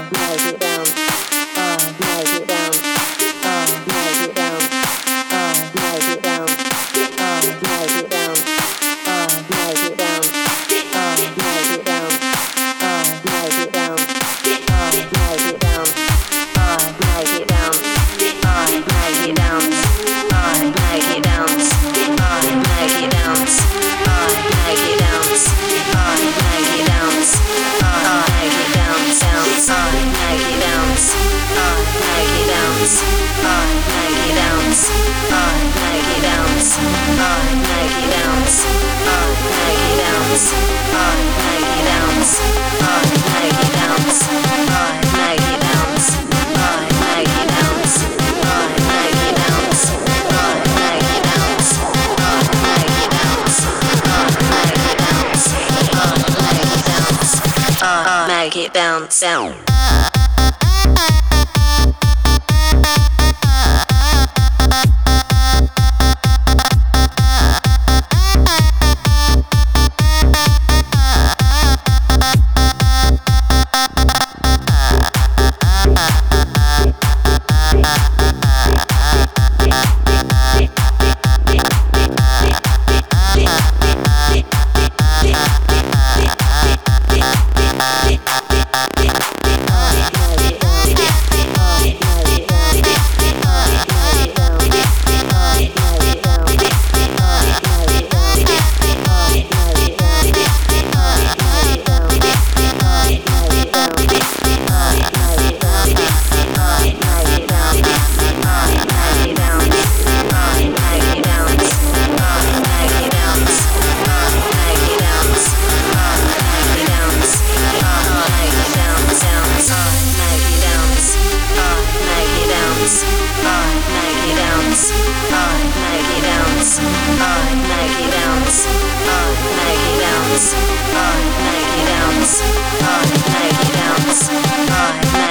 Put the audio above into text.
Melody. Maggie bounce out. on Nike Downs, on Nike Downs, on Nike Downs.